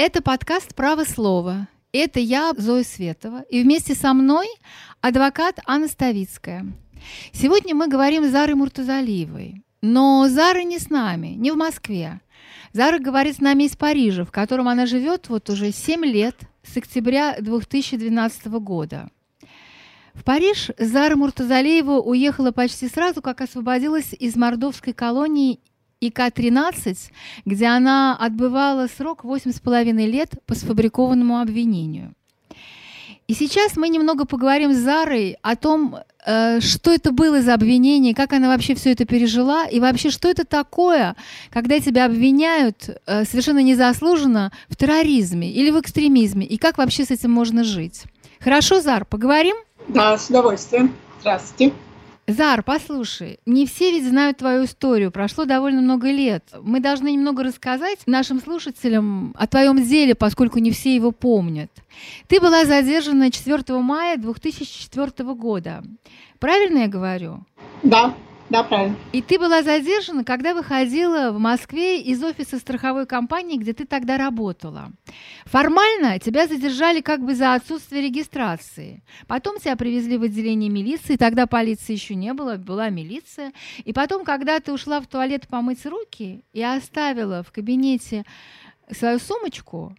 Это подкаст «Право слова». Это я, Зоя Светова, и вместе со мной адвокат Анна Ставицкая. Сегодня мы говорим с Зарой Муртазалиевой. Но Зара не с нами, не в Москве. Зара говорит с нами из Парижа, в котором она живет вот уже 7 лет, с октября 2012 года. В Париж Зара Муртазалиева уехала почти сразу, как освободилась из мордовской колонии ИК-13, где она отбывала срок 8,5 лет по сфабрикованному обвинению. И сейчас мы немного поговорим с Зарой о том, э, что это было за обвинение, как она вообще все это пережила, и вообще, что это такое, когда тебя обвиняют э, совершенно незаслуженно в терроризме или в экстремизме, и как вообще с этим можно жить. Хорошо, Зар, поговорим? Да, с удовольствием. Здравствуйте. Зар, послушай, не все ведь знают твою историю, прошло довольно много лет. Мы должны немного рассказать нашим слушателям о твоем деле, поскольку не все его помнят. Ты была задержана 4 мая 2004 года. Правильно я говорю? Да, да, правильно. И ты была задержана, когда выходила в Москве из офиса страховой компании, где ты тогда работала. Формально тебя задержали как бы за отсутствие регистрации. Потом тебя привезли в отделение милиции, тогда полиции еще не было, была милиция. И потом, когда ты ушла в туалет помыть руки и оставила в кабинете свою сумочку,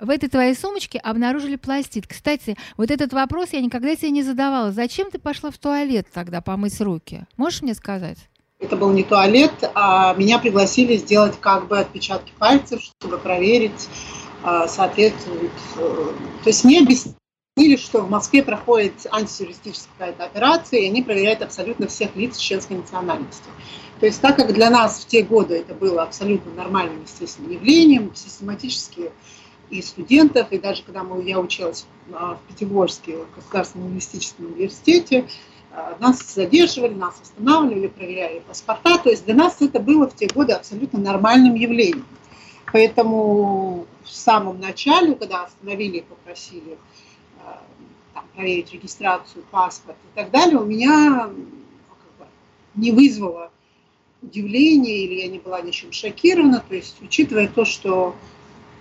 в этой твоей сумочке обнаружили пластид. Кстати, вот этот вопрос я никогда себе не задавала. Зачем ты пошла в туалет тогда помыть руки? Можешь мне сказать? Это был не туалет, а меня пригласили сделать как бы отпечатки пальцев, чтобы проверить, а, соответствует. Э, то есть мне объяснили, что в Москве проходит антитеррористическая операция, и они проверяют абсолютно всех лиц чеченской национальности. То есть так как для нас в те годы это было абсолютно нормальным, естественным явлением, систематически и студентов, и даже когда мы, я училась в Пятигорске в Государственном лингвистическом университете, а, нас задерживали, нас останавливали, проверяли паспорта. То есть для нас это было в те годы абсолютно нормальным явлением. Поэтому в самом начале, когда остановили и попросили а, там, проверить регистрацию, паспорт и так далее, у меня ну, как бы, не вызвало удивления или я не была ничем шокирована. То есть, учитывая то, что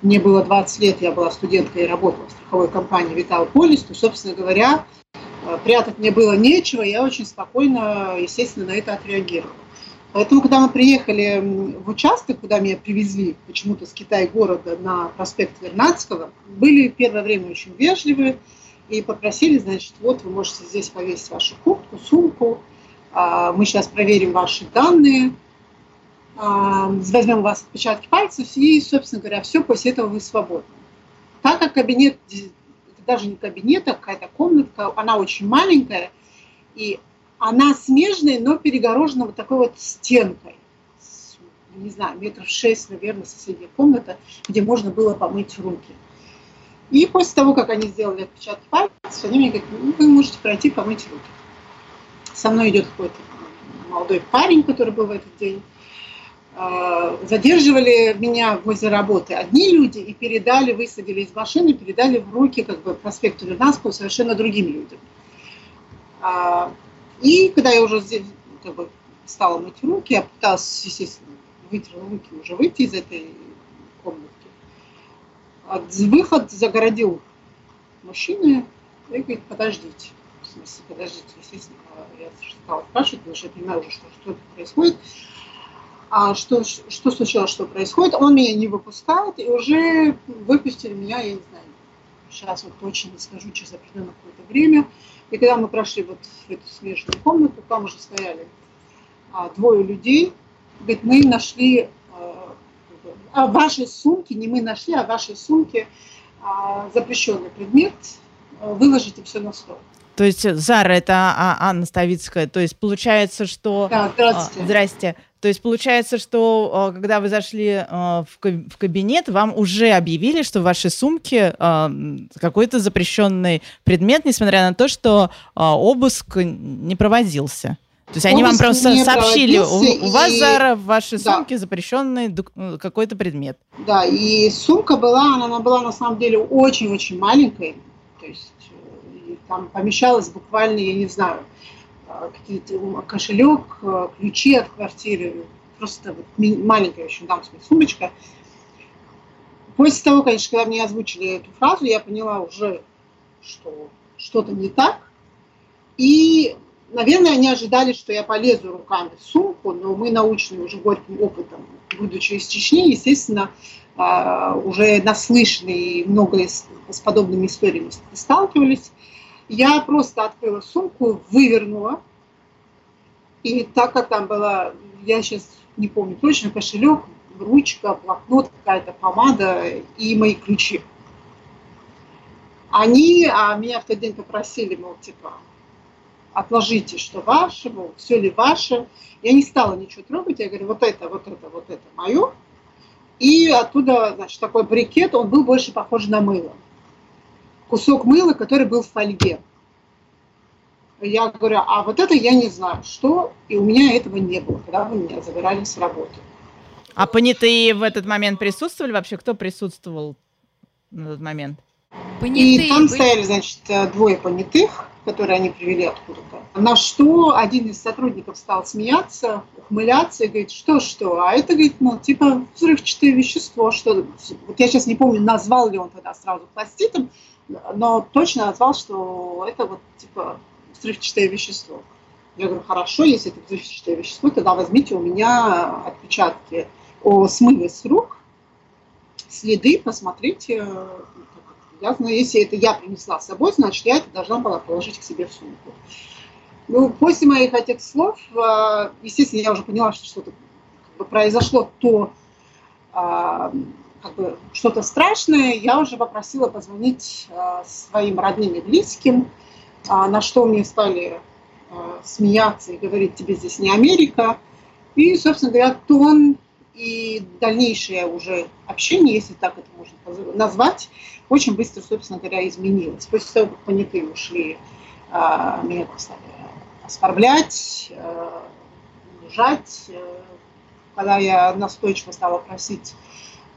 мне было 20 лет, я была студенткой и работала в страховой компании Vital Polis, то, собственно говоря, э, прятать мне было нечего, я очень спокойно, естественно, на это отреагировала. Поэтому, когда мы приехали в участок, куда меня привезли почему-то с Китай-города на проспект Вернадского, были первое время очень вежливы и попросили, значит, вот вы можете здесь повесить вашу куртку, сумку, а, мы сейчас проверим ваши данные, возьмем у вас отпечатки пальцев, и, собственно говоря, все, после этого вы свободны. Так как кабинет, это даже не кабинет, а какая-то комнатка, она очень маленькая, и она смежная, но перегорожена вот такой вот стенкой. Не знаю, метров шесть, наверное, соседняя комната, где можно было помыть руки. И после того, как они сделали отпечатки пальцев, они мне говорят, ну, вы можете пройти помыть руки. Со мной идет какой-то молодой парень, который был в этот день. А, задерживали меня возле работы одни люди и передали, высадили из машины, передали в руки как бы проспекту Вернадского совершенно другим людям. А, и когда я уже как бы, стала мыть руки, я пыталась, естественно, вытерла руки, уже выйти из этой комнатки. Выход загородил мужчина и говорит, подождите. В смысле, подождите, естественно, я стала спрашивать, потому что я понимаю уже, что, что происходит а что, что случилось, что происходит. Он меня не выпускает, и уже выпустили меня, я не знаю, сейчас вот точно не скажу, через определенное какое-то время. И когда мы прошли вот в эту смежную комнату, там уже стояли а, двое людей. Говорит, мы нашли, а, а вашей сумке, не мы нашли, а вашей сумке а, запрещенный предмет, выложите все на стол. То есть Зара, это а, Анна Ставицкая. То есть получается, что... Да. А, здрасте. То есть получается, что а, когда вы зашли в кабинет, вам уже объявили, что в вашей сумке какой-то запрещенный предмет, несмотря на то, что обыск не проводился. То есть они вам просто сообщили, у, у вас, и... Зара, в вашей да. сумке запрещенный какой-то предмет. Да, и сумка была, она была на самом деле очень-очень маленькой. То есть там помещалось буквально, я не знаю, а, какие-то кошелек, а, ключи от квартиры, просто вот маленькая очень дамская сумочка. После того, конечно, когда мне озвучили эту фразу, я поняла уже, что что-то не так. И, наверное, они ожидали, что я полезу руками в сумку, но мы, научные уже горьким опытом, будучи из Чечни, естественно, а, уже наслышанные много с подобными историями сталкивались. Я просто открыла сумку, вывернула, и так как там была, я сейчас не помню точно, кошелек, ручка, блокнот, какая-то помада и мои ключи. Они а меня в тот день попросили, мол, типа, отложите, что ваше, мол, все ли ваше. Я не стала ничего трогать, я говорю, вот это, вот это, вот это мое. И оттуда, значит, такой брикет, он был больше похож на мыло. Кусок мыла, который был в фольге. Я говорю, а вот это я не знаю, что, и у меня этого не было, когда вы меня забирали с работы. А понятые в этот момент присутствовали вообще? Кто присутствовал на тот момент? Понятые и там были... стояли, значит, двое понятых, которые они привели откуда-то. На что один из сотрудников стал смеяться, ухмыляться и говорит, что-что, а это, говорит, ну, типа взрывчатое вещество, что... Вот я сейчас не помню, назвал ли он тогда сразу пластитом, но точно назвал, что это вот, типа, взрывчатое вещество. Я говорю, хорошо, если это взрывчатое вещество, тогда возьмите у меня отпечатки о смыве с рук, следы, посмотрите. Я знаю, если это я принесла с собой, значит, я это должна была положить к себе в сумку. Ну, после моих этих слов, э, естественно, я уже поняла, что что-то произошло то, э, как бы что-то страшное, я уже попросила позвонить э, своим родным и близким, на что мне стали смеяться и говорить, тебе здесь не Америка. И, собственно говоря, тон и дальнейшее уже общение, если так это можно назвать, очень быстро, собственно говоря, изменилось. После того, как понятые ушли, а, меня стали оскорблять, а, унижать. Э, когда я настойчиво стала просить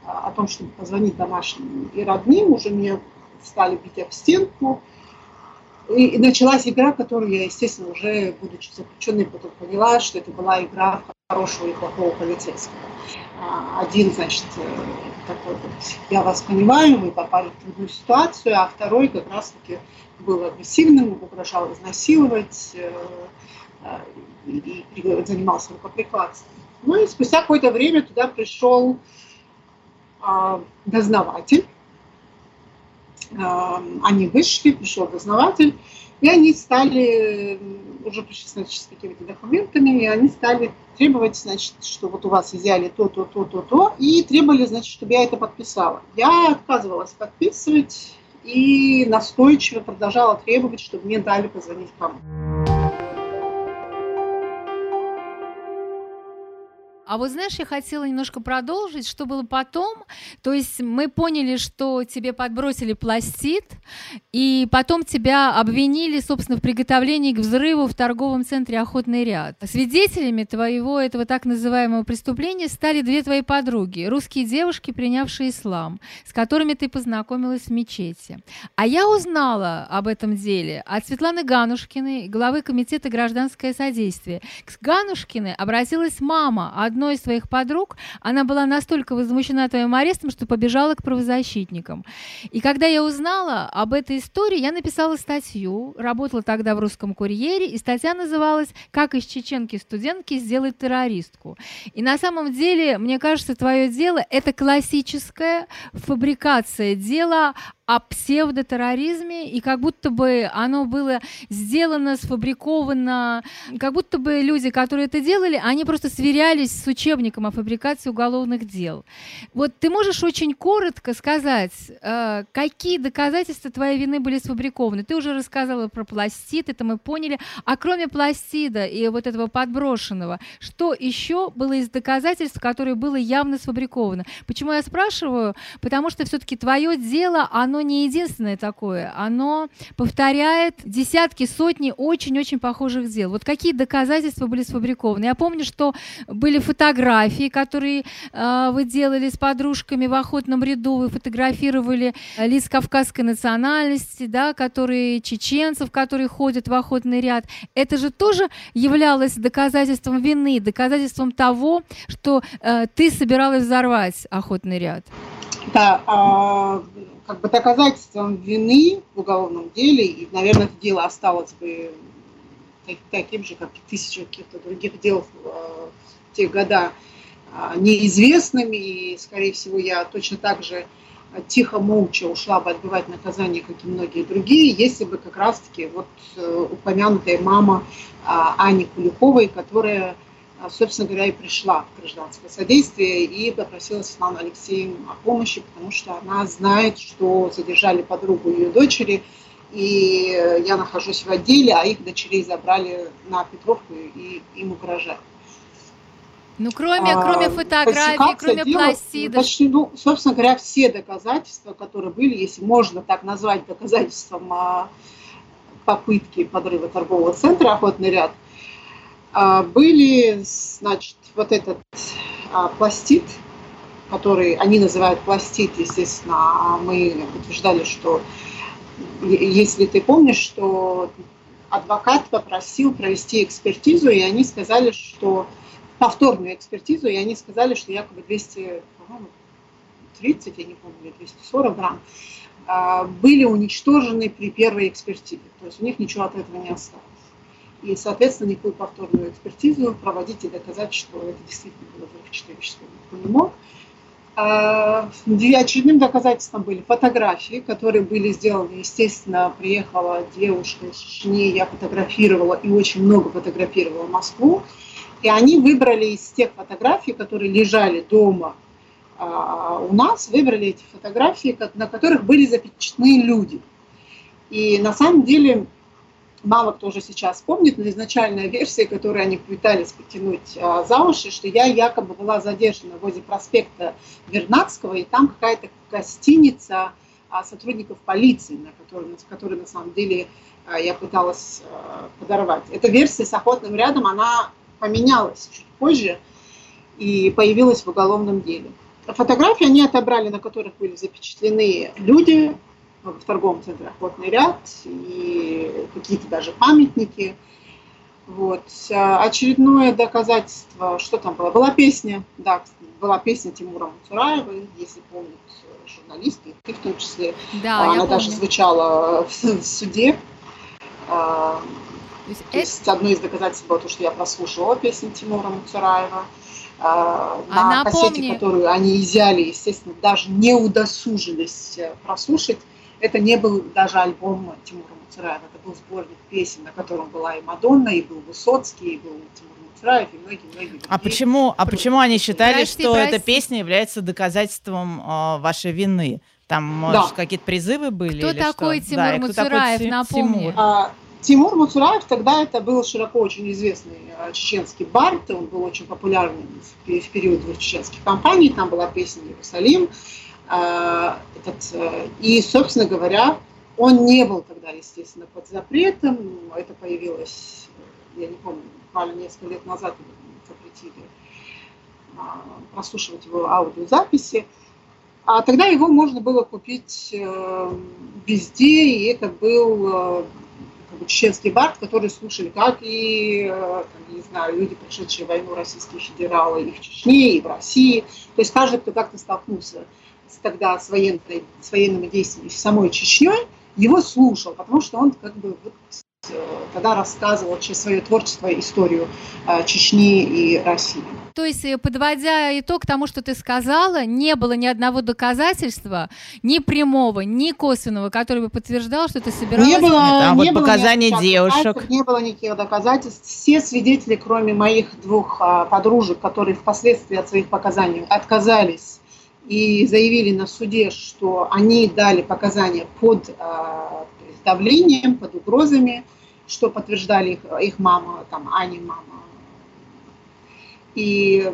о том, чтобы позвонить домашним и родным, уже меня стали бить об стенку. И, и началась игра, которую я, естественно, уже, будучи заключенной, потом поняла, что это была игра хорошего и плохого полицейского. А, один, значит, э, такой вот, я вас понимаю, вы попали в трудную ситуацию, а второй как раз-таки был агрессивным, угрожал изнасиловать э, э, и, занимался рукоприкладством. Ну и спустя какое-то время туда пришел дознаватель. А, они вышли, пришел дознаватель, и они стали, уже пришли значит, с какими-то документами, и они стали требовать, значит, что вот у вас изъяли то, то, то, то, то, и требовали, значит, чтобы я это подписала. Я отказывалась подписывать и настойчиво продолжала требовать, чтобы мне дали позвонить кому. А вот знаешь, я хотела немножко продолжить, что было потом. То есть мы поняли, что тебе подбросили пластид, и потом тебя обвинили, собственно, в приготовлении к взрыву в торговом центре «Охотный ряд». Свидетелями твоего этого так называемого преступления стали две твои подруги, русские девушки, принявшие ислам, с которыми ты познакомилась в мечети. А я узнала об этом деле от Светланы Ганушкиной, главы Комитета гражданское содействие. К Ганушкиной обратилась мама из своих подруг, она была настолько возмущена твоим арестом, что побежала к правозащитникам. И когда я узнала об этой истории, я написала статью, работала тогда в «Русском курьере», и статья называлась «Как из чеченки-студентки сделать террористку». И на самом деле, мне кажется, твое дело – это классическая фабрикация дела о псевдотерроризме, и как будто бы оно было сделано, сфабриковано, как будто бы люди, которые это делали, они просто сверялись с учебником о фабрикации уголовных дел. Вот ты можешь очень коротко сказать, э, какие доказательства твоей вины были сфабрикованы? Ты уже рассказала про пластид, это мы поняли. А кроме пластида и вот этого подброшенного, что еще было из доказательств, которые было явно сфабриковано? Почему я спрашиваю? Потому что все-таки твое дело, оно оно не единственное такое, оно повторяет десятки, сотни очень-очень похожих дел. Вот какие доказательства были сфабрикованы? Я помню, что были фотографии, которые э, вы делали с подружками в охотном ряду, вы фотографировали лиц кавказской национальности, да, которые чеченцев, которые ходят в охотный ряд. Это же тоже являлось доказательством вины, доказательством того, что э, ты собиралась взорвать охотный ряд. Да, а, как бы доказательством вины в уголовном деле, и, наверное, это дело осталось бы таким же, как и тысячи каких-то других дел в те года, а, неизвестными, и, скорее всего, я точно так же тихо, молча ушла бы отбывать наказание, как и многие другие, если бы как раз-таки вот э, упомянутая мама а, Ани Куликовой, которая, а, собственно говоря, и пришла в гражданское содействие и попросила Светлану Алексеевну о помощи, потому что она знает, что задержали подругу ее дочери, и я нахожусь в отделе, а их дочерей забрали на Петровку и им угрожают. Ну, кроме, а, кроме фотографий, кроме пластидов. Почти, ну, собственно говоря, все доказательства, которые были, если можно так назвать доказательством а, попытки подрыва торгового центра «Охотный ряд», а, были, значит, вот этот а, пластид, который они называют пластид, естественно, а мы утверждали, что если ты помнишь, что адвокат попросил провести экспертизу, и они сказали, что повторную экспертизу, и они сказали, что якобы 200, по-моему, 30, я не помню, 240 грамм, а, были уничтожены при первой экспертизе. То есть у них ничего от этого не осталось. И, соответственно, никакую повторную экспертизу проводить и доказать, что это действительно было взрыв человеческого никто не мог. А, очередным доказательством были фотографии, которые были сделаны. Естественно, приехала девушка из Чечни, я фотографировала и очень много фотографировала Москву. И они выбрали из тех фотографий, которые лежали дома а, у нас, выбрали эти фотографии, на которых были запечатлены люди. И на самом деле мало кто уже сейчас помнит, но изначальная версия, которую они пытались потянуть а, за уши, что я якобы была задержана возле проспекта Вернадского, и там какая-то гостиница а, сотрудников полиции, на которой, которой на самом деле а, я пыталась а, подорвать. Эта версия с охотным рядом, она поменялась чуть позже и появилась в уголовном деле. Фотографии они отобрали, на которых были запечатлены люди в торговом центре «Охотный ряд» и какие-то даже памятники. Вот. Очередное доказательство, что там было? Была песня, да, была песня Тимура Муцураева, если помнят журналисты, и в том числе. Да, Она даже помню. звучала в суде. То есть, то есть это... одно из доказательств было то, что я прослушивала песню Тимура Муцараева. А на кассете, напомни... которую они изъяли, естественно, даже не удосужились э, прослушать. Это не был даже альбом Тимура Муцараева, это был сборник песен, на котором была и Мадонна, и был Высоцкий, и был Тимур Муцараев, и многие-многие А почему, а почему они считали, прости, что прости. эта песня является доказательством э, вашей вины? Там, может, да. какие-то призывы были? Кто такой что? Тимур да, Муцараев, напомни? Тимур? А, Тимур Муцураев тогда это был широко очень известный э, чеченский бард, он был очень популярным в период двух чеченских кампаний, там была песня «Иерусалим». Э, этот, э, и, собственно говоря, он не был тогда, естественно, под запретом, это появилось, я не помню, буквально несколько лет назад запретили прослушивать его аудиозаписи. А тогда его можно было купить везде, и это был как бы, чеченский бард, который слушали, как и, э, там, не знаю, люди, прошедшие войну, российские федералы и в Чечне, и в России. То есть каждый, кто как-то столкнулся тогда с, военной, с военными действиями в самой Чечней, его слушал, потому что он как бы вот тогда рассказывал через свое творчество историю э, Чечни и России. То есть, э, подводя итог тому, что ты сказала, не было ни одного доказательства, ни прямого, ни косвенного, который бы подтверждал, что ты собиралась... Не было, Там не вот показания девушек. Не было никаких доказательств. Все свидетели, кроме моих двух а, подружек, которые впоследствии от своих показаний отказались и заявили на суде, что они дали показания под а, давлением, под угрозами, что подтверждали их, их мама, там, Ани мама. И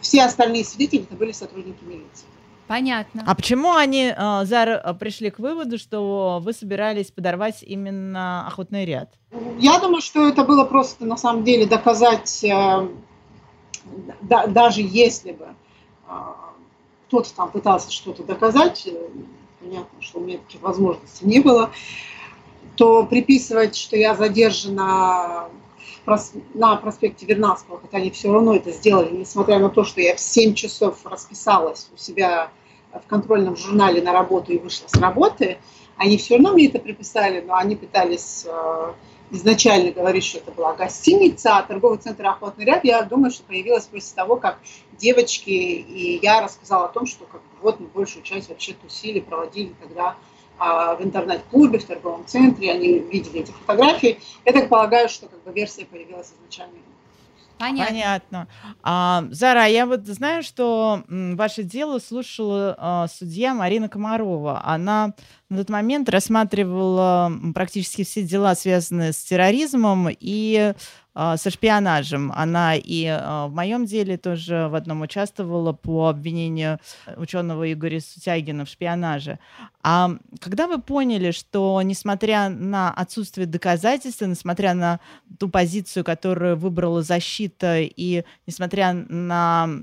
все остальные свидетели это были сотрудники милиции. Понятно. А почему они, э, Зара, пришли к выводу, что вы собирались подорвать именно охотный ряд? Я думаю, что это было просто на самом деле доказать, э, да, даже если бы э, кто-то там пытался что-то доказать, понятно, что у меня таких возможностей не было, то приписывать, что я задержана на проспекте Вернадского, хотя они все равно это сделали, несмотря на то, что я в 7 часов расписалась у себя в контрольном журнале на работу и вышла с работы, они все равно мне это приписали, но они пытались э, изначально говорить, что это была гостиница, а торговый центр «Охотный ряд», я думаю, что появилась после того, как девочки и я рассказала о том, что как, вот мы большую часть вообще тусили, проводили тогда а, в интернет-клубе, в торговом центре, они видели эти фотографии. Я так полагаю, что как бы версия появилась изначально Понятно. Понятно. А, Зара, я вот знаю, что ваше дело слушала а, судья Марина Комарова. Она на тот момент рассматривала практически все дела, связанные с терроризмом и а, со шпионажем. Она и а, в моем деле тоже в одном участвовала по обвинению ученого Игоря Сутягина в шпионаже. А когда вы поняли, что несмотря на отсутствие доказательств, несмотря на ту позицию, которую выбрала защита, и несмотря на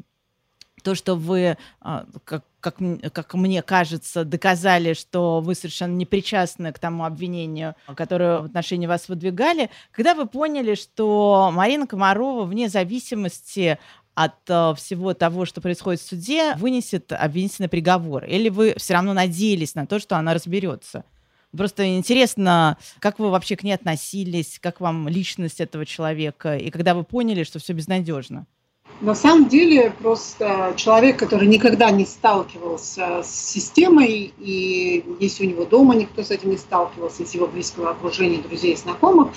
то, что вы, а, как, как, как мне кажется, доказали, что вы совершенно не причастны к тому обвинению, которое в отношении вас выдвигали, когда вы поняли, что Марина Комарова, вне зависимости от uh, всего того, что происходит в суде, вынесет обвинительный приговор? Или вы все равно надеялись на то, что она разберется? Просто интересно, как вы вообще к ней относились, как вам личность этого человека, и когда вы поняли, что все безнадежно? На самом деле просто человек, который никогда не сталкивался с системой, и если у него дома никто с этим не сталкивался, из его близкого окружения, друзей, знакомых,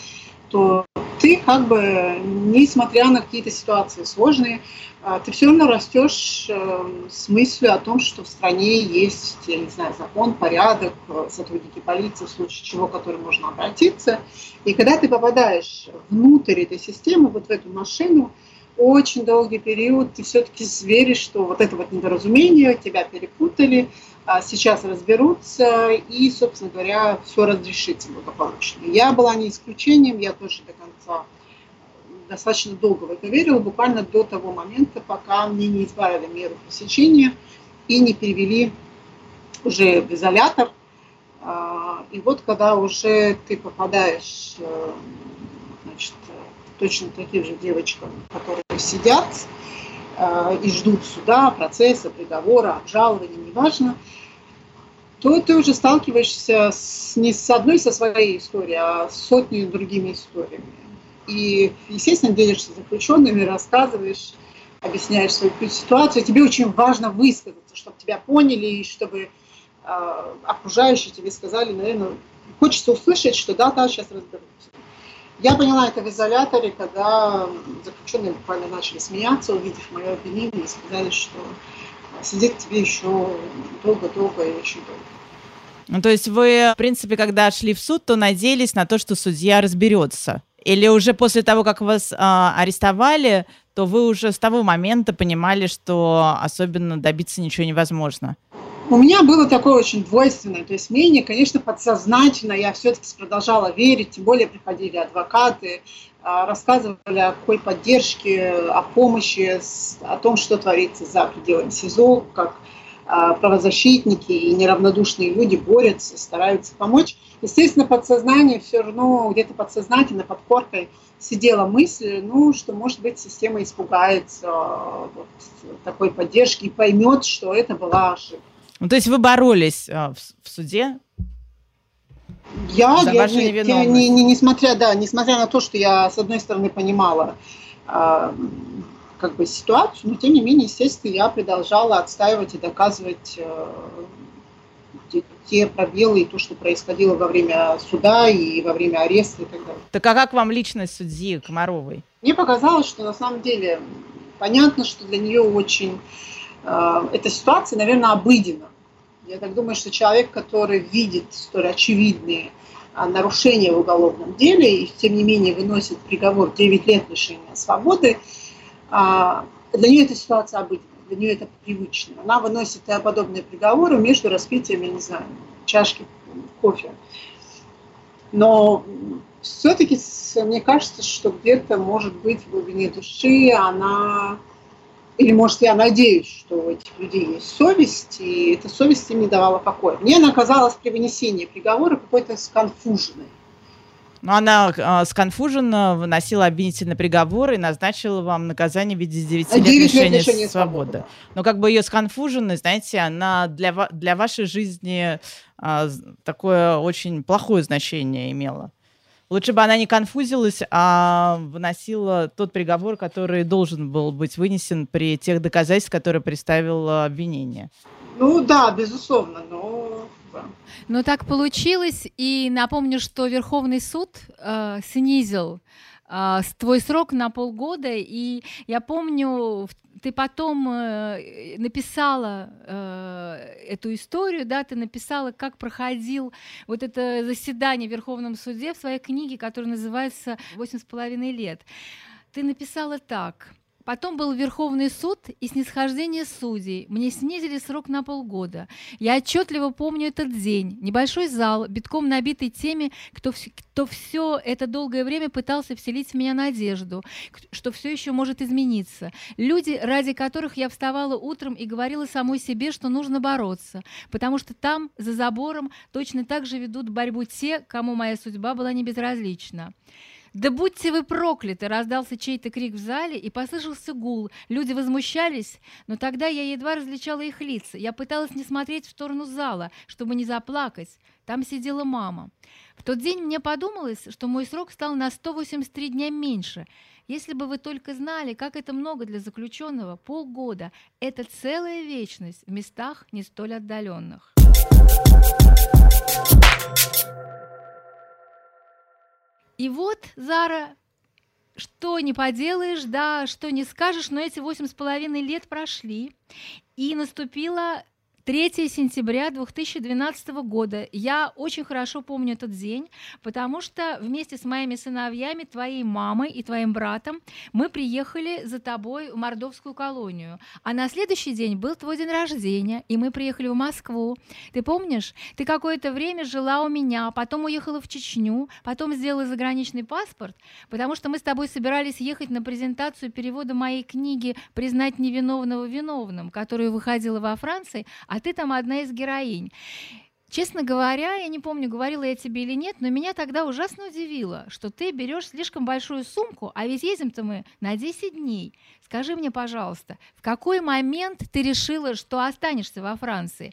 то ты как бы, несмотря на какие-то ситуации сложные, а, ты все равно растешь э, с мыслью о том, что в стране есть, я не знаю, закон, порядок, э, сотрудники полиции, в случае чего, к которым можно обратиться. И когда ты попадаешь внутрь этой системы, вот в эту машину, очень долгий период ты все-таки веришь, что вот это вот недоразумение, тебя перепутали, а сейчас разберутся и, собственно говоря, все разрешится благополучно. Я была не исключением, я тоже до конца достаточно долго в это верила, буквально до того момента, пока мне не избавили меру пресечения и не перевели уже в изолятор. А, и вот когда уже ты попадаешь э, значит, точно таким же девочкам, которые сидят э, и ждут суда, процесса, приговора, обжалования, неважно, то ты уже сталкиваешься с, не с одной со своей историей, а с сотней другими историями. И, естественно, делишься заключенными, рассказываешь, объясняешь свою ситуацию. Тебе очень важно высказаться, чтобы тебя поняли, и чтобы э, окружающие тебе сказали, наверное, хочется услышать, что да, да, сейчас разберемся. Я поняла это в изоляторе, когда заключенные буквально начали смеяться, увидев мое обвинение, и сказали, что сидеть тебе еще долго-долго и очень долго. Ну, то есть вы, в принципе, когда шли в суд, то надеялись на то, что судья разберется? Или уже после того, как вас э, арестовали, то вы уже с того момента понимали, что особенно добиться ничего невозможно? У меня было такое очень двойственное, то есть мнение, конечно, подсознательно я все-таки продолжала верить, тем более приходили адвокаты, а, рассказывали о какой поддержке, о помощи, о том, что творится за пределами СИЗО, как а, правозащитники и неравнодушные люди борются, стараются помочь. Естественно, подсознание все равно где-то подсознательно, под коркой сидела мысль, ну, что, может быть, система испугается а, вот, такой поддержки и поймет, что это была ошибка. Ну, то есть вы боролись а, в, в суде? Я, за я, вашу не, невиновность. Не, не, несмотря, да, несмотря на то, что я, с одной стороны, понимала э, как бы ситуацию, но тем не менее, естественно, я продолжала отстаивать и доказывать э, те, те пробелы и то, что происходило во время суда и во время ареста и так далее. Так а как вам личность судьи Комаровой? Мне показалось, что на самом деле понятно, что для нее очень эта ситуация, наверное, обыденна. Я так думаю, что человек, который видит столь очевидные а, нарушения в уголовном деле и, тем не менее, выносит приговор 9 лет лишения свободы, а, для нее эта ситуация обыденная, для нее это привычно. Она выносит подобные приговоры между распитием, я не знаю, чашки кофе. Но все-таки мне кажется, что где-то, может быть, в глубине души она или, может, я надеюсь, что у этих людей есть совесть, и эта совесть им не давала покоя. Мне она казалась при вынесении приговора какой-то сконфуженной. Но она э, сконфуженно выносила обвинительный приговор и назначила вам наказание в виде 9 лет лишения, свободы. свободы. Но как бы ее сконфуженность, знаете, она для, для вашей жизни э, такое очень плохое значение имела. Лучше бы она не конфузилась, а выносила тот приговор, который должен был быть вынесен при тех доказательствах, которые представило обвинение. Ну да, безусловно, но но так получилось, и напомню, что Верховный суд э, снизил э, твой срок на полгода, и я помню, ты потом э, написала э, эту историю, да, ты написала, как проходил вот это заседание в Верховном суде в своей книге, которая называется «Восемь с половиной лет». Ты написала так – Потом был Верховный суд и снисхождение судей. Мне снизили срок на полгода. Я отчетливо помню этот день. Небольшой зал, битком набитый теми, кто, кто все это долгое время пытался вселить в меня надежду, что все еще может измениться. Люди, ради которых я вставала утром и говорила самой себе, что нужно бороться, потому что там, за забором, точно так же ведут борьбу те, кому моя судьба была не безразлична. «Да будьте вы прокляты!» — раздался чей-то крик в зале, и послышался гул. Люди возмущались, но тогда я едва различала их лица. Я пыталась не смотреть в сторону зала, чтобы не заплакать. Там сидела мама. В тот день мне подумалось, что мой срок стал на 183 дня меньше. Если бы вы только знали, как это много для заключенного, полгода – это целая вечность в местах не столь отдаленных. И вот, Зара, что не поделаешь, да, что не скажешь, но эти восемь с половиной лет прошли, и наступила 3 сентября 2012 года. Я очень хорошо помню этот день, потому что вместе с моими сыновьями, твоей мамой и твоим братом мы приехали за тобой в Мордовскую колонию. А на следующий день был твой день рождения, и мы приехали в Москву. Ты помнишь? Ты какое-то время жила у меня, потом уехала в Чечню, потом сделала заграничный паспорт, потому что мы с тобой собирались ехать на презентацию перевода моей книги «Признать невиновного виновным», которая выходила во Франции, а ты там одна из героинь. Честно говоря, я не помню, говорила я тебе или нет, но меня тогда ужасно удивило, что ты берешь слишком большую сумку, а ведь едем-то мы на 10 дней. Скажи мне, пожалуйста, в какой момент ты решила, что останешься во Франции?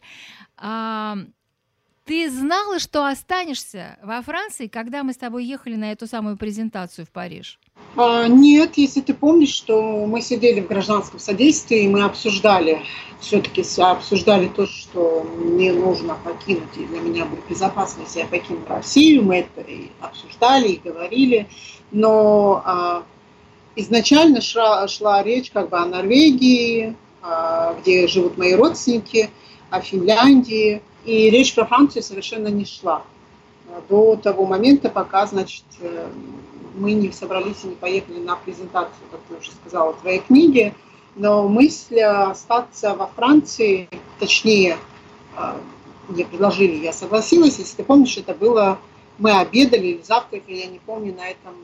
А, ты знала, что останешься во Франции, когда мы с тобой ехали на эту самую презентацию в Париж? А, нет, если ты помнишь, что мы сидели в гражданском содействии, и мы обсуждали, все-таки обсуждали то, что мне нужно покинуть, и для меня будет безопасно, если я покину Россию, мы это и обсуждали, и говорили, но а, изначально шла, шла речь как бы о Норвегии, а, где живут мои родственники, о Финляндии, и речь про Францию совершенно не шла. До того момента, пока, значит, э, мы не собрались и не поехали на презентацию, как ты уже сказала, твоей книги, но мысль остаться во Франции, точнее, а, мне предложили, я согласилась, если ты помнишь, это было, мы обедали или завтракали, я не помню, на этом,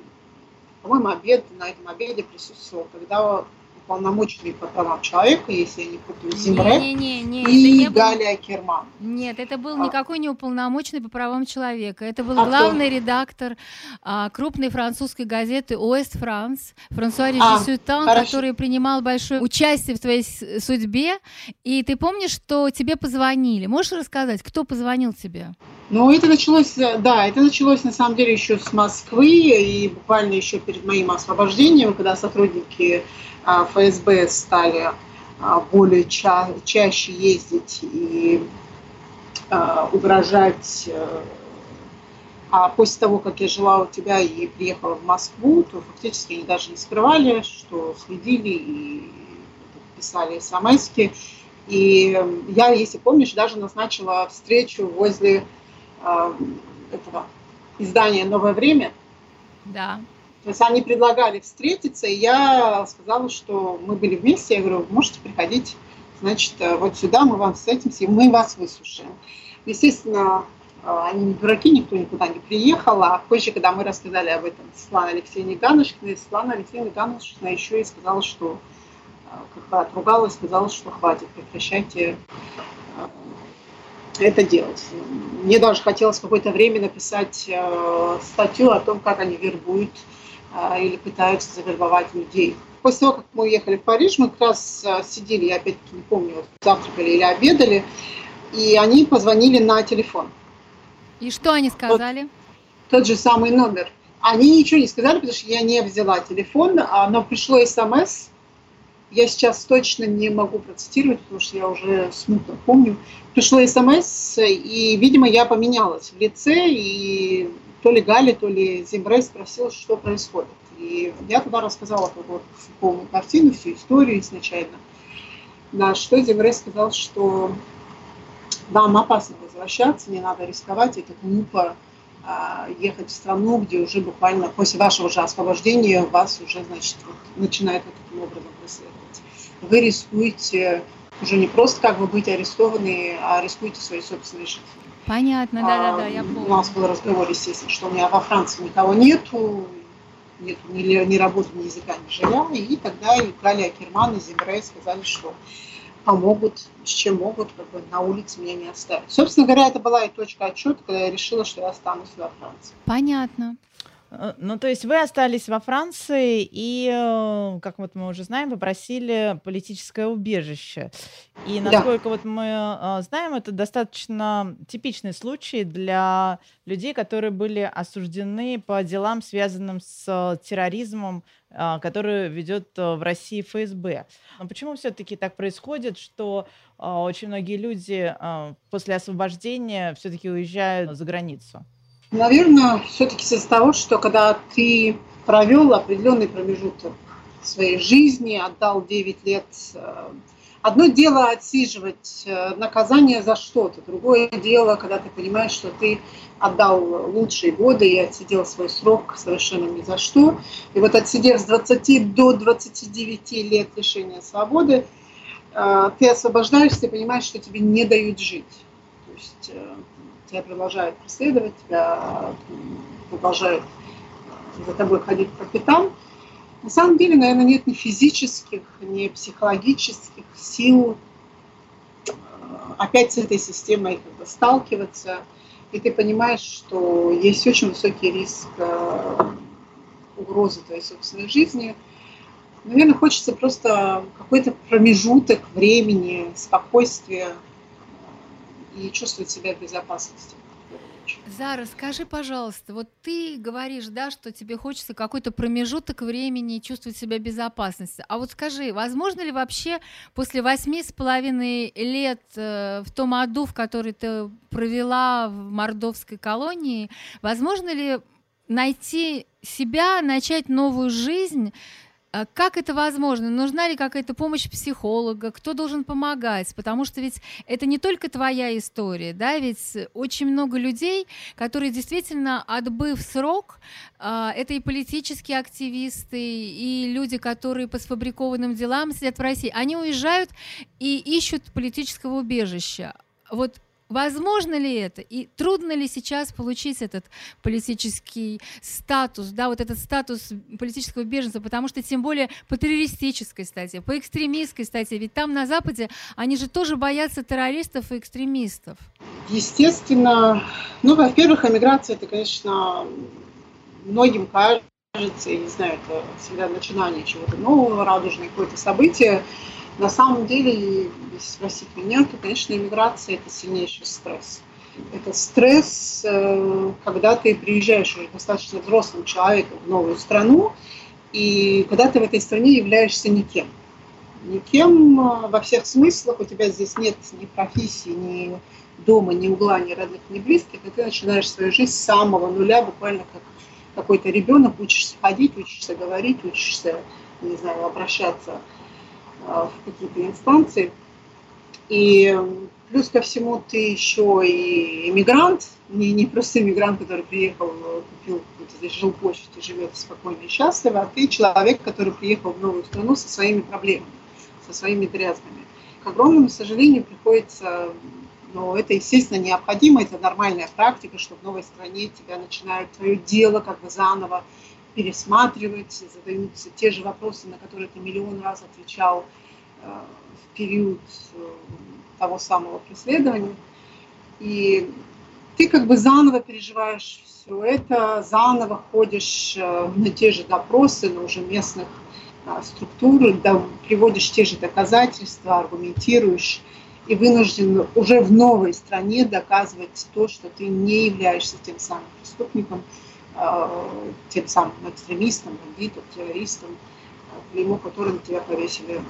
по-моему, обед, на этом обеде присутствовал, когда уполномоченный по правам человека, если я не путаю, Зимре не, не, не, и не Галя был... Керман. Нет, это был а. никакой не уполномоченный по правам человека. Это был а главный кто? редактор а, крупной французской газеты «Уэст Франс», Франсуа Режисютан, а, который принимал большое участие в твоей судьбе. И ты помнишь, что тебе позвонили? Можешь рассказать, кто позвонил тебе? Ну, это началось, да, это началось на самом деле еще с Москвы и буквально еще перед моим освобождением, когда сотрудники а, ФСБ стали а, более ча чаще ездить и а, угрожать. Э, а после того, как я жила у тебя и приехала в Москву, то фактически они даже не скрывали, что следили и писали смс -ки. И я, если помнишь, даже назначила встречу возле э, этого издания «Новое время». Да. То есть они предлагали встретиться, и я сказала, что мы были вместе. Я говорю, можете приходить, значит, э, вот сюда мы вам встретимся, и мы вас выслушаем. Естественно, э, они не дураки, никто никуда не приехал, а позже, когда мы рассказали об этом Светлане Алексеевне Ганушкиной, Светлана Алексеевна Ганушкина еще и сказала, что э, как бы отругалась, сказала, что хватит, прекращайте это делать. Мне даже хотелось какое-то время написать статью о том, как они вербуют или пытаются завербовать людей. После того, как мы уехали в Париж, мы как раз э, сидели, я опять-таки не помню, завтракали или обедали, и они позвонили на телефон. И что они сказали? Вот, тот же самый номер. Они ничего не сказали, потому что я не взяла телефон, а, но пришло смс, я сейчас точно не могу процитировать, потому что я уже смутно помню. Пришло смс, и, видимо, я поменялась в лице, и то ли Галя, то ли Зимбрей спросил, что происходит. И я тогда рассказала вот, полную картину, всю историю изначально. На что Зимбрей сказал, что вам опасно возвращаться, не надо рисковать, это глупо а, ехать в страну, где уже буквально после вашего же освобождения вас уже, значит, вот, начинают вот таким образом преследовать вы рискуете уже не просто как бы быть арестованы, а рискуете своей собственной жизнью. Понятно, да-да-да, я помню. У нас был разговор, естественно, что у меня во Франции никого нету, нет ни, ни работы, ни языка, ни жилья, и тогда и Галя Акерман, и Зимбрей сказали, что помогут, с чем могут, как бы на улице меня не оставить. Собственно говоря, это была и точка отчета, когда я решила, что я останусь во Франции. Понятно. Э, ну, то есть вы остались во Франции и, э, как вот мы уже знаем, попросили политическое убежище. И насколько да. вот мы э, знаем, это достаточно типичный случай для людей, которые были осуждены по делам, связанным с терроризмом, который ведет в России ФСБ. Но почему все-таки так происходит, что очень многие люди после освобождения все-таки уезжают за границу? Наверное, все-таки из-за того, что когда ты провел определенный промежуток своей жизни, отдал 9 лет. Э, одно дело отсиживать э, наказание за что-то, другое дело, когда ты понимаешь, что ты отдал лучшие годы и отсидел свой срок совершенно ни за что. И вот отсидев с 20 до 29 лет лишения свободы, э, ты освобождаешься и понимаешь, что тебе не дают жить. То есть тебя продолжают преследовать, тебя продолжают э, за тобой ходить по пятам. На самом деле, наверное, нет ни физических, ни психологических сил э, опять с этой системой как бы сталкиваться. И ты понимаешь, что есть очень высокий риск э, угрозы твоей собственной жизни. Наверное, хочется просто какой-то промежуток времени, спокойствия, и чувствовать себя в безопасности. Зара, скажи, пожалуйста, вот ты говоришь, да, что тебе хочется какой-то промежуток времени чувствовать себя в безопасности. А вот скажи, возможно ли вообще после восьми с половиной лет э, в том аду, в который ты провела в мордовской колонии, возможно ли найти себя, начать новую жизнь как это возможно? Нужна ли какая-то помощь психолога? Кто должен помогать? Потому что ведь это не только твоя история, да, ведь очень много людей, которые действительно, отбыв срок, а, это и политические активисты, и люди, которые по сфабрикованным делам сидят в России, они уезжают и ищут политического убежища. Вот Возможно ли это? И трудно ли сейчас получить этот политический статус, да, вот этот статус политического беженца, потому что тем более по террористической статье, по экстремистской статье, ведь там на Западе они же тоже боятся террористов и экстремистов. Естественно, ну, во-первых, эмиграция, это, конечно, многим кажется, я не знаю, это всегда начинание чего-то нового, радужное какое-то событие, на самом деле, если спросить меня, то, конечно, иммиграция – это сильнейший стресс. Это стресс, э, когда ты приезжаешь уже достаточно взрослым человеком в новую страну, и когда ты в этой стране являешься никем. Никем э, во всех смыслах, у тебя здесь нет ни профессии, ни дома, ни угла, ни родных, ни близких, и ты начинаешь свою жизнь с самого нуля, буквально как какой-то ребенок, учишься ходить, учишься говорить, учишься, не знаю, обращаться в какие-то инстанции. И плюс ко всему ты еще и иммигрант, не, не просто иммигрант, который приехал, купил здесь жилплощадь и живет спокойно и счастливо, а ты человек, который приехал в новую страну со своими проблемами, со своими дрязгами. К огромному сожалению, приходится, но это, естественно, необходимо, это нормальная практика, что в новой стране тебя начинают твое дело как бы заново пересматривать, задаются те же вопросы, на которые ты миллион раз отвечал э, в период э, того самого преследования. И ты как бы заново переживаешь все это, заново ходишь э, на те же допросы, на уже местных структур, приводишь те же доказательства, аргументируешь и вынужден уже в новой стране доказывать то, что ты не являешься тем самым преступником, тем самым экстремистом, бандитом, террористом, клеймо которым тебя повесили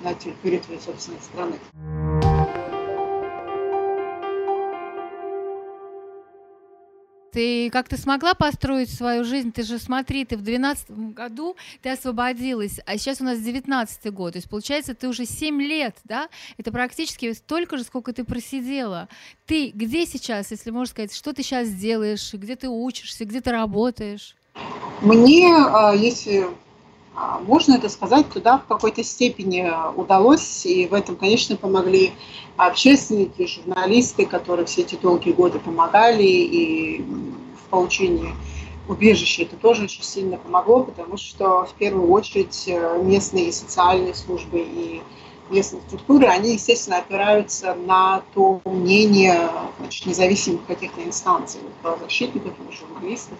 на территории твоей собственной страны. Ты как-то смогла построить свою жизнь? Ты же смотри, ты в 2012 году ты освободилась, а сейчас у нас 19 год. То есть, получается, ты уже 7 лет, да? Это практически столько же, сколько ты просидела. Ты где сейчас, если можно сказать, что ты сейчас делаешь, где ты учишься, где ты работаешь? Мне, а, если а, можно это сказать, туда в какой-то степени удалось, и в этом, конечно, помогли общественники, журналисты, которые все эти долгие годы помогали, и получении убежища это тоже очень сильно помогло, потому что в первую очередь э, местные социальные службы и местные структуры, они, естественно, опираются на то мнение значит, независимых каких-то инстанций, правозащитников или журналистов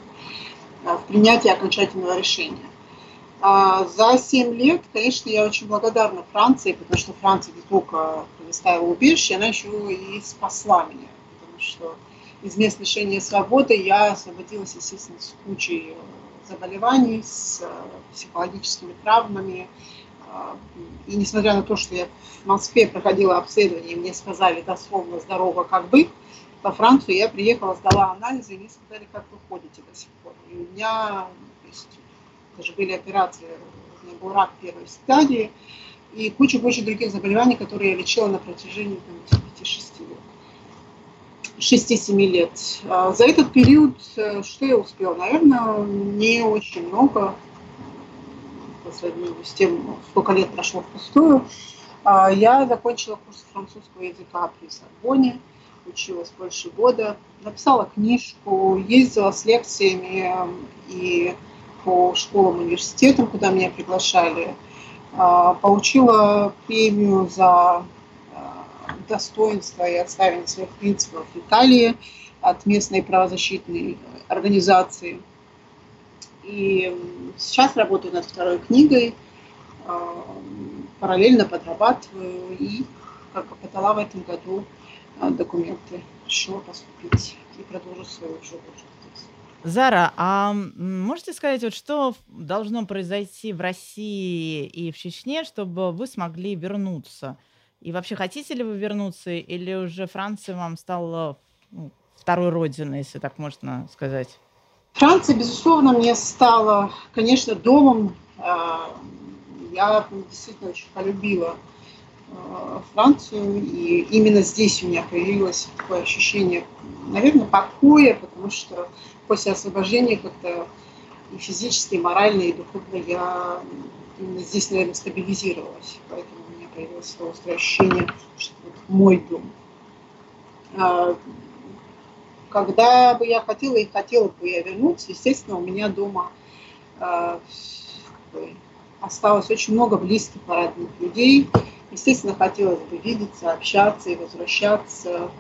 э, в принятии окончательного решения. А за 7 лет, конечно, я очень благодарна Франции, потому что Франция не только предоставила убежище, она еще и спасла меня, потому что из мест лишения свободы я освободилась, естественно, с кучей заболеваний, с э, психологическими травмами. А, и несмотря на то, что я в Москве проходила обследование, мне сказали дословно здорово, как бы, во Францию я приехала, сдала анализы, и мне сказали, как вы ходите до сих пор. И у меня есть даже были операции, у меня был рак первой стадии, и куча-куча других заболеваний, которые я лечила на протяжении 5-6 лет. 6-7 лет. А за этот период э, что я успела? Наверное, не очень много по сравнению с тем, сколько лет прошло впустую. А я закончила курс французского языка при Сорбоне, училась больше года, написала книжку, ездила с лекциями и по школам, университетам, куда меня приглашали. А, получила премию за а, достоинство и отставление своих принципов в Италии от местной правозащитной организации. И сейчас работаю над второй книгой, а, параллельно подрабатываю и, как подала в этом году документы, решила поступить и продолжить свою учебу. Зара, а можете сказать, вот что должно произойти в России и в Чечне, чтобы вы смогли вернуться? И вообще, хотите ли вы вернуться, или уже Франция вам стала ну, второй родиной, если так можно сказать? Франция, безусловно, мне стала, конечно, домом. А, я действительно очень полюбила а, Францию, и именно здесь у меня появилось такое ощущение, наверное, покоя, потому что после освобождения как-то и физически, и морально, и духовно я именно здесь, наверное, стабилизировалась. Поэтому появилось острое ощущение, что вот мой дом. А, когда бы я хотела и хотела бы я вернуться, естественно, у меня дома а, осталось очень много близких, родных людей. Естественно, хотелось бы видеться, общаться и возвращаться.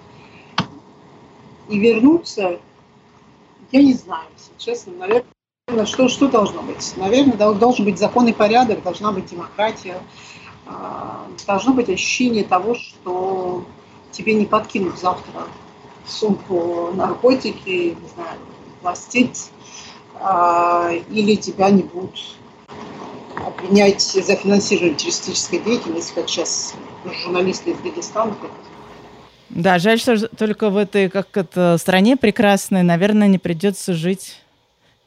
И вернуться я не знаю, если честно, наверное, что, что должно быть? Наверное, должен быть закон и порядок, должна быть демократия, должно быть ощущение того, что тебе не подкинут завтра сумку наркотики, не знаю, пластить, а, или тебя не будут обвинять за финансирование террористической деятельности, как сейчас журналисты из Дагестана да, жаль, что только в этой как это, стране прекрасной, наверное, не придется жить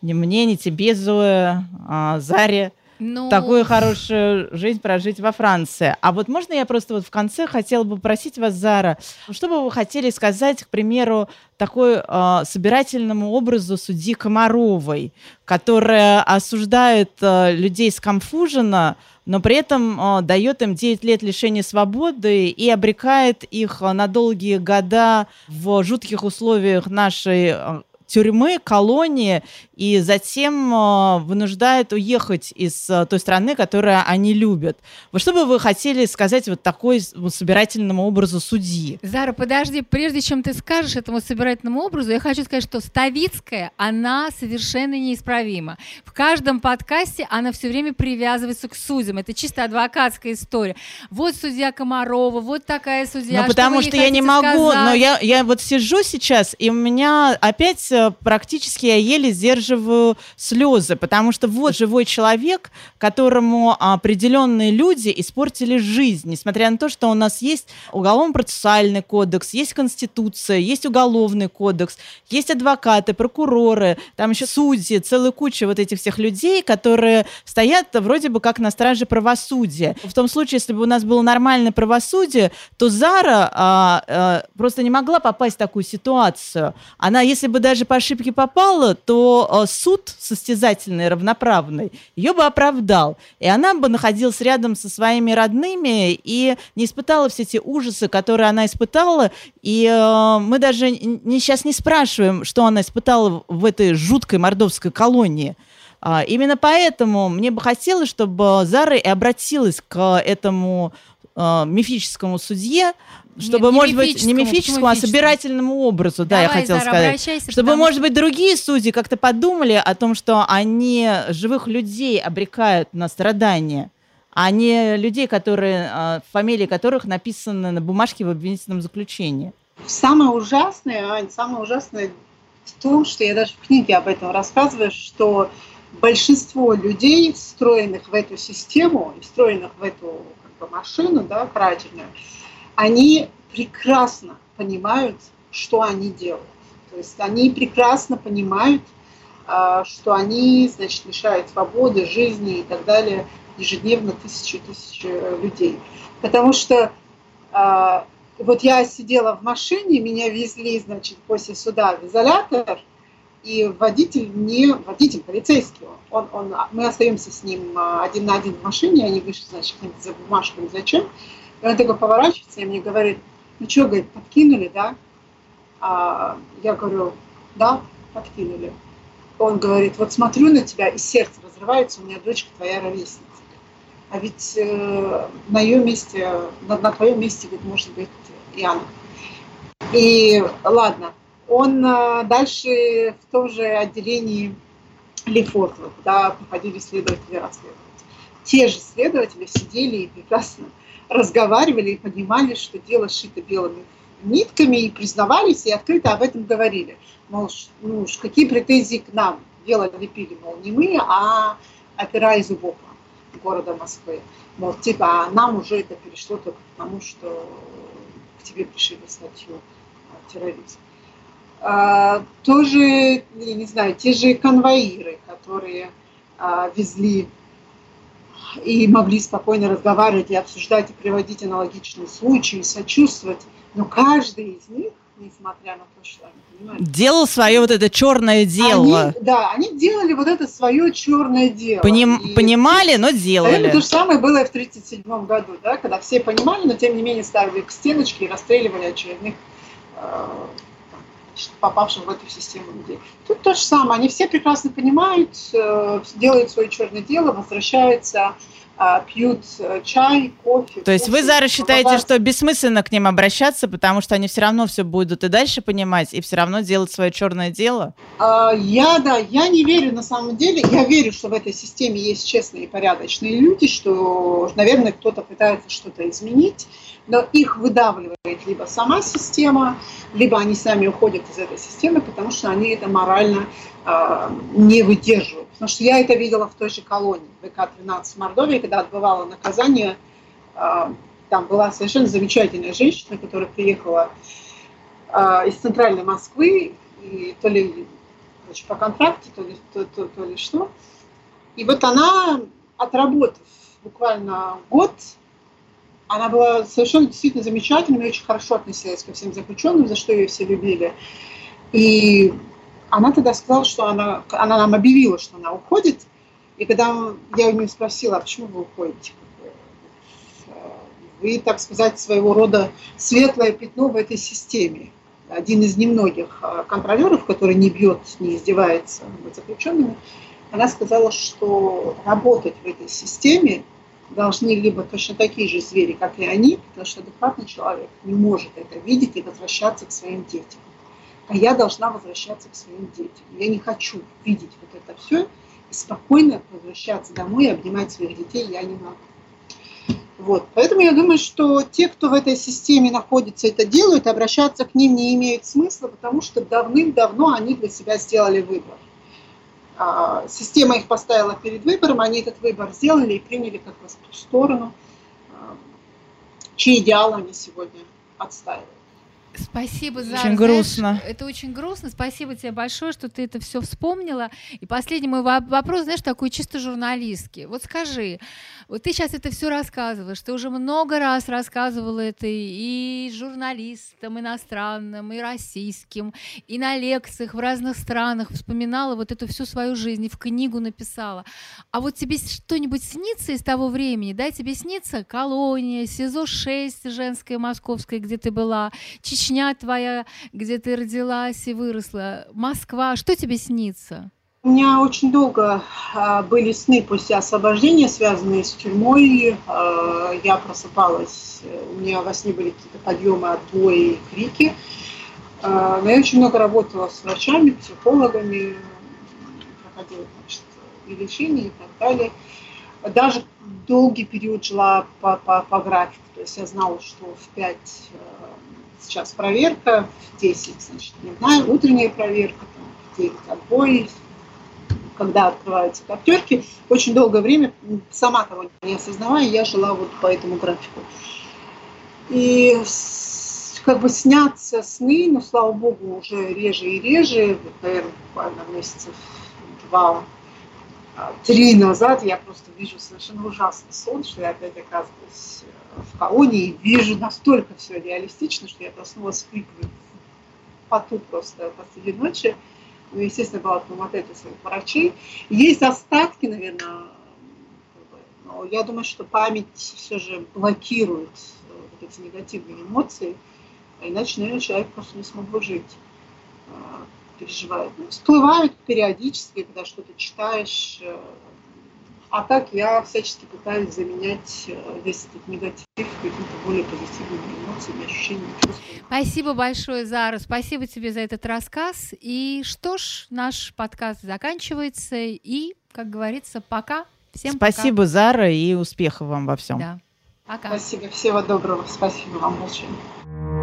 ни мне, ни тебе, Зоя, а Заре. Ну... Такую хорошую жизнь прожить во Франции. А вот можно я просто вот в конце хотела бы попросить вас, Зара, что бы вы хотели сказать, к примеру, такой э, собирательному образу судьи Комаровой, которая осуждает э, людей с Камфужина, но при этом э, дает им 9 лет лишения свободы и обрекает их на долгие года в жутких условиях нашей тюрьмы, колонии, и затем э, вынуждает уехать из э, той страны, которую они любят. Вот что бы вы хотели сказать вот такой вот, собирательному образу судьи? Зара, подожди, прежде чем ты скажешь этому собирательному образу, я хочу сказать, что Ставицкая, она совершенно неисправима. В каждом подкасте она все время привязывается к судьям. Это чисто адвокатская история. Вот судья Комарова, вот такая судья. Ну, потому что, что я не могу, сказать? но я, я вот сижу сейчас, и у меня опять э, практически я еле сдерживаю слезы, потому что вот живой человек, которому определенные люди испортили жизнь, несмотря на то, что у нас есть уголовно-процессуальный кодекс, есть конституция, есть уголовный кодекс, есть адвокаты, прокуроры, там еще судьи, целая куча вот этих всех людей, которые стоят вроде бы как на страже правосудия. В том случае, если бы у нас было нормальное правосудие, то Зара а, а, просто не могла попасть в такую ситуацию. Она, если бы даже по ошибке попала, то а, суд состязательный, равноправный, ее бы оправдал. И она бы находилась рядом со своими родными и не испытала все эти ужасы, которые она испытала. И а, мы даже сейчас не спрашиваем, что она испытала в этой жуткой мордовской колонии. А, именно поэтому мне бы хотелось, чтобы Зара и обратилась к этому э, мифическому судье, чтобы, не, может быть, не мифическому, а собирательному образу, Давай, да, я хотела Зара, сказать. Чтобы, потому... может быть, другие судьи как-то подумали о том, что они живых людей обрекают на страдания, а не людей, которые, э, фамилии которых написаны на бумажке в обвинительном заключении. Самое ужасное, Ань, самое ужасное в том, что я даже в книге об этом рассказываю, что большинство людей, встроенных в эту систему, встроенных в эту машину да, краденую, они прекрасно понимают, что они делают. То есть они прекрасно понимают, а, что они, значит, лишают свободы, жизни и так далее ежедневно тысячи тысячи людей. Потому что а, вот я сидела в машине, меня везли, значит, после суда в изолятор – и водитель не водитель полицейский, он, он, мы остаемся с ним а, один на один в машине, они вышли, значит, за бумажками, зачем? И он такой поворачивается и мне говорит, ну что, говорит, подкинули, да? А я говорю, да, подкинули. Он говорит, вот смотрю на тебя, и сердце разрывается, у меня дочка твоя ровесница. А ведь э, на ее месте, на, на твоем месте, говорит, может быть, и она. И ладно, он э, дальше в том же отделении Лефортово, куда приходили следователи расследовать. Те же следователи сидели и прекрасно разговаривали и понимали, что дело шито белыми нитками, и признавались, и открыто об этом говорили. Мол, ну уж какие претензии к нам? Дело лепили, мол, не мы, а опера из УБОПа города Москвы. Мол, типа, а нам уже это перешло только потому, что к тебе пришили статью терроризм. А, тоже, я не знаю, те же конвоиры, которые а, везли и могли спокойно разговаривать и обсуждать и приводить аналогичные случаи, сочувствовать. Но каждый из них, несмотря на то, что они понимали... Делал свое вот это черное дело. Они, да, они делали вот это свое черное дело. Поним, и, понимали, но делали. Наверное, то же самое было и в 1937 году, да, когда все понимали, но тем не менее ставили к стеночке и расстреливали очередных э, попавшим в эту систему людей. Тут то же самое. Они все прекрасно понимают, э, делают свое черное дело, возвращаются, а, пьют э, чай, кофе. То есть вы, Зара, считаете, что бессмысленно к ним обращаться, потому что они все равно все будут и дальше понимать, и все равно делать свое черное дело? А, я, да, я не верю на самом деле. Я верю, что в этой системе есть честные и порядочные люди, что, наверное, кто-то пытается что-то изменить но их выдавливает либо сама система, либо они сами уходят из этой системы, потому что они это морально э, не выдерживают. Потому что я это видела в той же колонии ВК-13 в Мордовии, когда отбывала наказание. Э, там была совершенно замечательная женщина, которая приехала э, из центральной Москвы, и то ли короче, по контракту, то ли, то, то, то ли что. И вот она, отработав буквально год она была совершенно действительно замечательной, очень хорошо относилась ко всем заключенным, за что ее все любили. И она тогда сказала, что она, она нам объявила, что она уходит. И когда я у нее спросила, а почему вы уходите? Вы, так сказать, своего рода светлое пятно в этой системе. один из немногих а, контролеров, который не бьет, не издевается над заключенными, она сказала, что работать в этой системе должны либо точно такие же звери, как и они, потому что адекватный человек не может это видеть и возвращаться к своим детям. А я должна возвращаться к своим детям. Я не хочу видеть вот это все и спокойно возвращаться домой и обнимать своих детей я не могу. Вот. Поэтому я думаю, что те, кто в этой системе находится, это делают, обращаться к ним не имеет смысла, потому что давным-давно они для себя сделали выбор. А, система их поставила перед выбором, они этот выбор сделали и приняли как раз ту сторону, а, чьи идеалы они сегодня отстаивают. Спасибо за Очень грустно. Это очень грустно. Спасибо тебе большое, что ты это все вспомнила. И последний мой вопрос, знаешь, такой чисто журналистский. Вот скажи, вот ты сейчас это все рассказываешь, ты уже много раз рассказывала это и журналистам иностранным, и российским, и на лекциях в разных странах вспоминала вот эту всю свою жизнь, и в книгу написала. А вот тебе что-нибудь снится из того времени? Да, тебе снится колония, СИЗО-6 женская, московская, где ты была, Чечня твоя, где ты родилась и выросла, Москва. Что тебе снится? У меня очень долго а, были сны после освобождения, связанные с тюрьмой. А, я просыпалась, у меня во сне были какие-то подъемы, отбои, крики. А, но я очень много работала с врачами, психологами, проходила значит, и лечение и так далее. Даже долгий период жила по, по, по графику. То есть я знала, что в 5 сейчас проверка, в 10, значит, не знаю, утренняя проверка, там, в 9 отбой, когда открываются коптерки, очень долгое время, сама того не осознавая, я жила вот по этому графику. И как бы снятся сны, но, слава богу, уже реже и реже, вот, наверное, буквально месяцев два, три назад я просто вижу совершенно ужасный сон, что я опять оказываюсь э, в колонии, вижу настолько все реалистично, что я проснулась в поту просто посреди ночи. Ну, естественно, была травматология своих врачей. Есть остатки, наверное, но я думаю, что память все же блокирует э, вот эти негативные эмоции, а иначе, наверное, человек просто не смог бы жить. Э, переживает. Ну, всплывают периодически, когда что-то читаешь, э, а так я всячески пытаюсь заменять э, весь этот негатив какими-то более позитивными эмоциями, ощущениями, чувствами. Спасибо большое, Зара. Спасибо тебе за этот рассказ. И что ж, наш подкаст заканчивается. И, как говорится, пока. Всем Спасибо, пока. Зара, и успехов вам во всем. Да. Пока. Спасибо. Всего доброго. Спасибо вам большое.